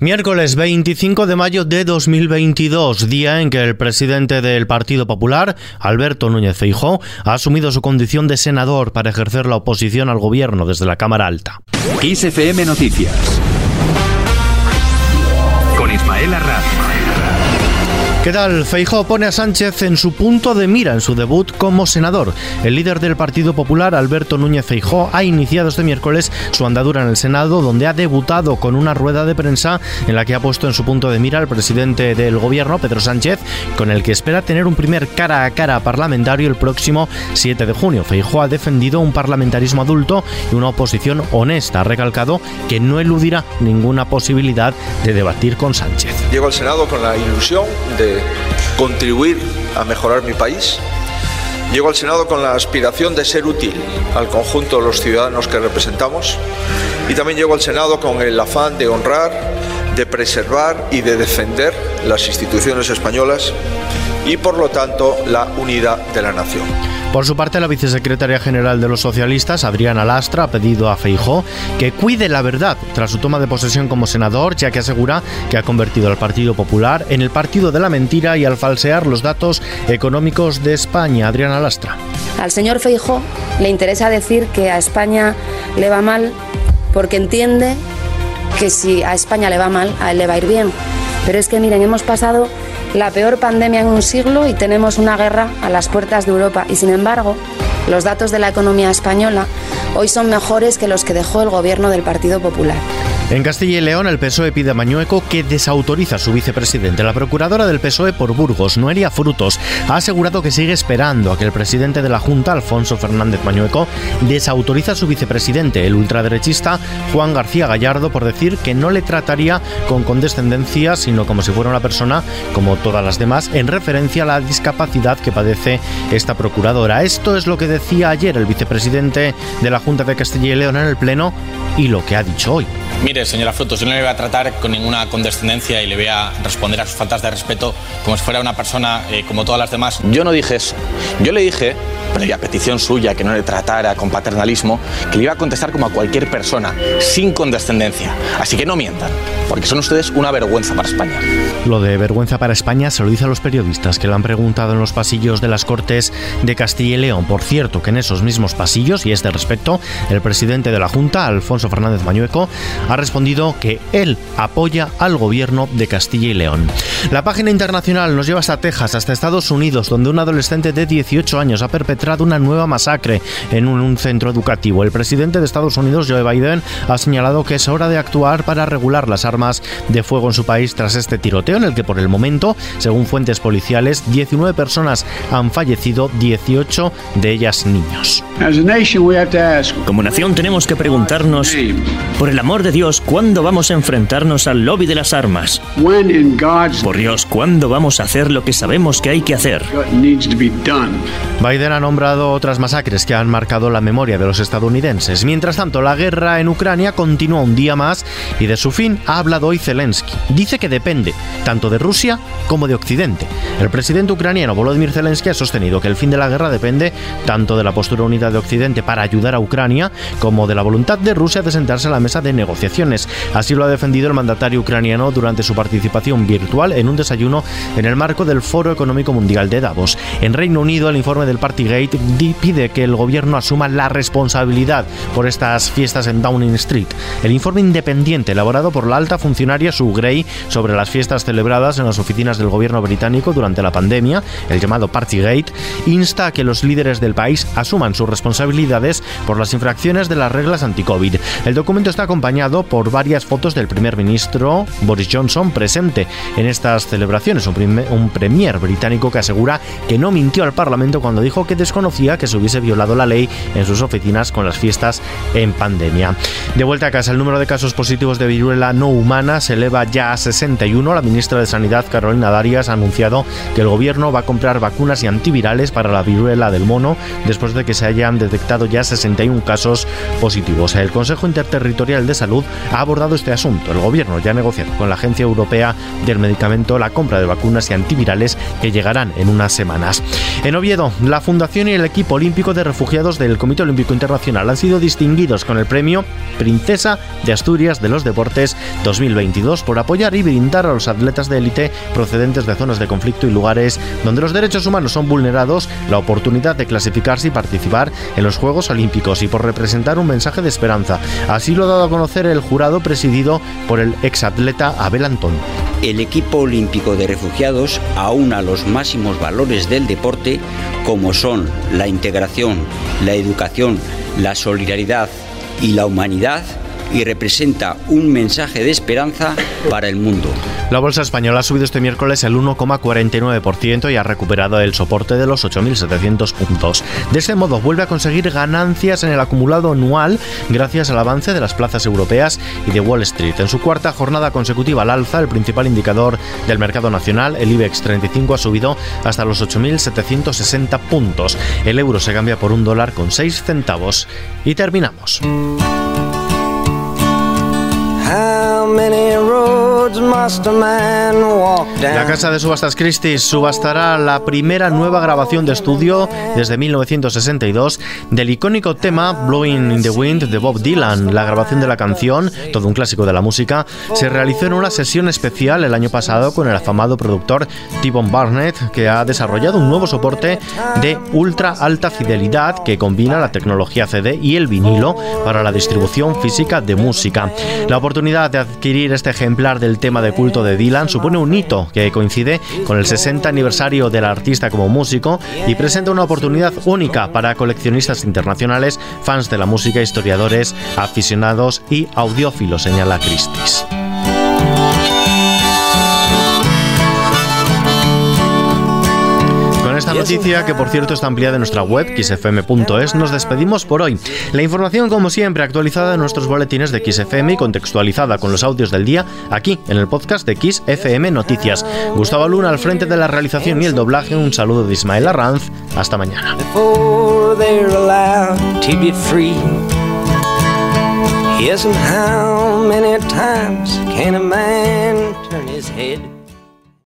Miércoles 25 de mayo de 2022, día en que el presidente del Partido Popular, Alberto Núñez Feijó, ha asumido su condición de senador para ejercer la oposición al gobierno desde la Cámara Alta. XFM Noticias con Ismael Arranz. ¿Qué tal? Feijóo pone a Sánchez en su punto de mira en su debut como senador. El líder del Partido Popular, Alberto Núñez Feijóo, ha iniciado este miércoles su andadura en el Senado, donde ha debutado con una rueda de prensa en la que ha puesto en su punto de mira al presidente del gobierno, Pedro Sánchez, con el que espera tener un primer cara a cara parlamentario el próximo 7 de junio. Feijóo ha defendido un parlamentarismo adulto y una oposición honesta. Ha recalcado que no eludirá ninguna posibilidad de debatir con Sánchez. Llego al Senado con la ilusión de contribuir a mejorar mi país. Llego al Senado con la aspiración de ser útil al conjunto de los ciudadanos que representamos y también llego al Senado con el afán de honrar, de preservar y de defender las instituciones españolas y por lo tanto la unidad de la nación. Por su parte, la vicesecretaria general de los socialistas, Adriana Lastra, ha pedido a Feijó que cuide la verdad tras su toma de posesión como senador, ya que asegura que ha convertido al Partido Popular en el partido de la mentira y al falsear los datos económicos de España. Adriana Lastra. Al señor Feijó le interesa decir que a España le va mal porque entiende que si a España le va mal, a él le va a ir bien. Pero es que miren, hemos pasado la peor pandemia en un siglo y tenemos una guerra a las puertas de Europa. Y sin embargo, los datos de la economía española hoy son mejores que los que dejó el gobierno del Partido Popular. En Castilla y León, el PSOE pide a Mañueco que desautoriza a su vicepresidente. La procuradora del PSOE por Burgos, Noelia Frutos, ha asegurado que sigue esperando a que el presidente de la Junta, Alfonso Fernández Mañueco, desautoriza a su vicepresidente, el ultraderechista Juan García Gallardo, por decir que no le trataría con condescendencia, sino como si fuera una persona como todas las demás, en referencia a la discapacidad que padece esta procuradora. Esto es lo que decía ayer el vicepresidente de la Junta de Castilla y León en el Pleno y lo que ha dicho hoy. Señora Frutos, yo no le voy a tratar con ninguna condescendencia y le voy a responder a sus faltas de respeto como si fuera una persona eh, como todas las demás. Yo no dije eso. Yo le dije, previa petición suya, que no le tratara con paternalismo, que le iba a contestar como a cualquier persona, sin condescendencia. Así que no mientan, porque son ustedes una vergüenza para España. Lo de vergüenza para España se lo dice a los periodistas que le han preguntado en los pasillos de las Cortes de Castilla y León. Por cierto, que en esos mismos pasillos, y este respecto, el presidente de la Junta, Alfonso Fernández Mañueco, ha respondido que él apoya al gobierno de Castilla y León. La página internacional nos lleva hasta Texas, hasta Estados Unidos, donde un adolescente de 18 años ha perpetrado una nueva masacre en un, centro educativo. El presidente de Estados Unidos, Joe Biden, ha señalado que es hora de actuar para regular las armas de fuego en su país tras este tiroteo en el que por el momento, según fuentes policiales, 19 personas han fallecido, 18 de ellas niños. Como nación tenemos que preguntarnos, por el amor de Dios, ¿cuándo vamos a enfrentarnos al lobby de las armas? Por Dios, ¿cuándo vamos a hacer lo que sabemos que hay que hacer? Biden ha nombrado otras masacres que han marcado la memoria de los estadounidenses. Mientras tanto, la guerra en Ucrania continúa un día más y de su fin ha hablado hoy Zelensky. Dice que depende tanto de Rusia como de Occidente. El presidente ucraniano Volodymyr Zelensky ha sostenido que el fin de la guerra depende tanto de la postura unida de Occidente para ayudar a Ucrania como de la voluntad de Rusia de sentarse a la mesa de negociaciones. Así lo ha defendido el mandatario ucraniano durante su participación virtual en un desayuno en el marco del Foro Económico Mundial de Davos. En Reino Unido, el informe del Partygate pide que el gobierno asuma la responsabilidad por estas fiestas en Downing Street. El informe independiente elaborado por la alta funcionaria Sue Gray sobre las fiestas celebradas en las oficinas del gobierno británico durante la pandemia, el llamado Partygate, insta a que los líderes del país asuman sus responsabilidades por las infracciones de las reglas anti-COVID. El documento está acompañado por varias fotos del primer ministro Boris Johnson presente en estas celebraciones, un, un premier británico que asegura que no mintió al Parlamento cuando dijo que desconocía que se hubiese violado la ley en sus oficinas con las fiestas en pandemia. De vuelta a casa, el número de casos positivos de viruela no humana se eleva ya a 61. La ministra de Sanidad, Carolina Darias, ha anunciado que el gobierno va a comprar vacunas y antivirales para la viruela del mono después de que se hayan detectado ya 61 casos positivos. El Consejo Interterritorial de Salud ha abordado este asunto. El gobierno ya ha negociado con la Agencia Europea del Medicamento la compra de vacunas y antivirales que llegarán en unas semanas. En Oviedo, la Fundación y el equipo olímpico de refugiados del Comité Olímpico Internacional han sido distinguidos con el premio Princesa de Asturias de los Deportes 2022 por apoyar y brindar a los atletas de élite procedentes de zonas de conflicto y lugares donde los derechos humanos son vulnerados la oportunidad de clasificarse y participar en los Juegos Olímpicos y por representar un mensaje de esperanza. Así lo ha dado a conocer el jurado presidido por el exatleta Abel Antón. El equipo olímpico de refugiados aúna los máximos valores del deporte como son la integración, la educación, la solidaridad y la humanidad y representa un mensaje de esperanza para el mundo. La bolsa española ha subido este miércoles el 1,49% y ha recuperado el soporte de los 8.700 puntos. De ese modo vuelve a conseguir ganancias en el acumulado anual gracias al avance de las plazas europeas y de Wall Street. En su cuarta jornada consecutiva al alza, el principal indicador del mercado nacional, el IBEX 35, ha subido hasta los 8.760 puntos. El euro se cambia por un dólar con 6 centavos. Y terminamos. many La casa de subastas Christie's subastará la primera nueva grabación de estudio desde 1962 del icónico tema Blowing in the Wind de Bob Dylan. La grabación de la canción, todo un clásico de la música, se realizó en una sesión especial el año pasado con el afamado productor T-Bone Barnett, que ha desarrollado un nuevo soporte de ultra alta fidelidad que combina la tecnología CD y el vinilo para la distribución física de música. La oportunidad de adquirir este ejemplar del tema de culto de Dylan supone un hito que coincide con el 60 aniversario del artista como músico y presenta una oportunidad única para coleccionistas internacionales, fans de la música, historiadores, aficionados y audiófilos, señala Christie's. Esta noticia, que por cierto está ampliada en nuestra web, xfm.es, nos despedimos por hoy. La información, como siempre, actualizada en nuestros boletines de XFM y contextualizada con los audios del día, aquí, en el podcast de XFM Noticias. Gustavo Luna al frente de la realización y el doblaje. Un saludo de Ismael Arranz. Hasta mañana.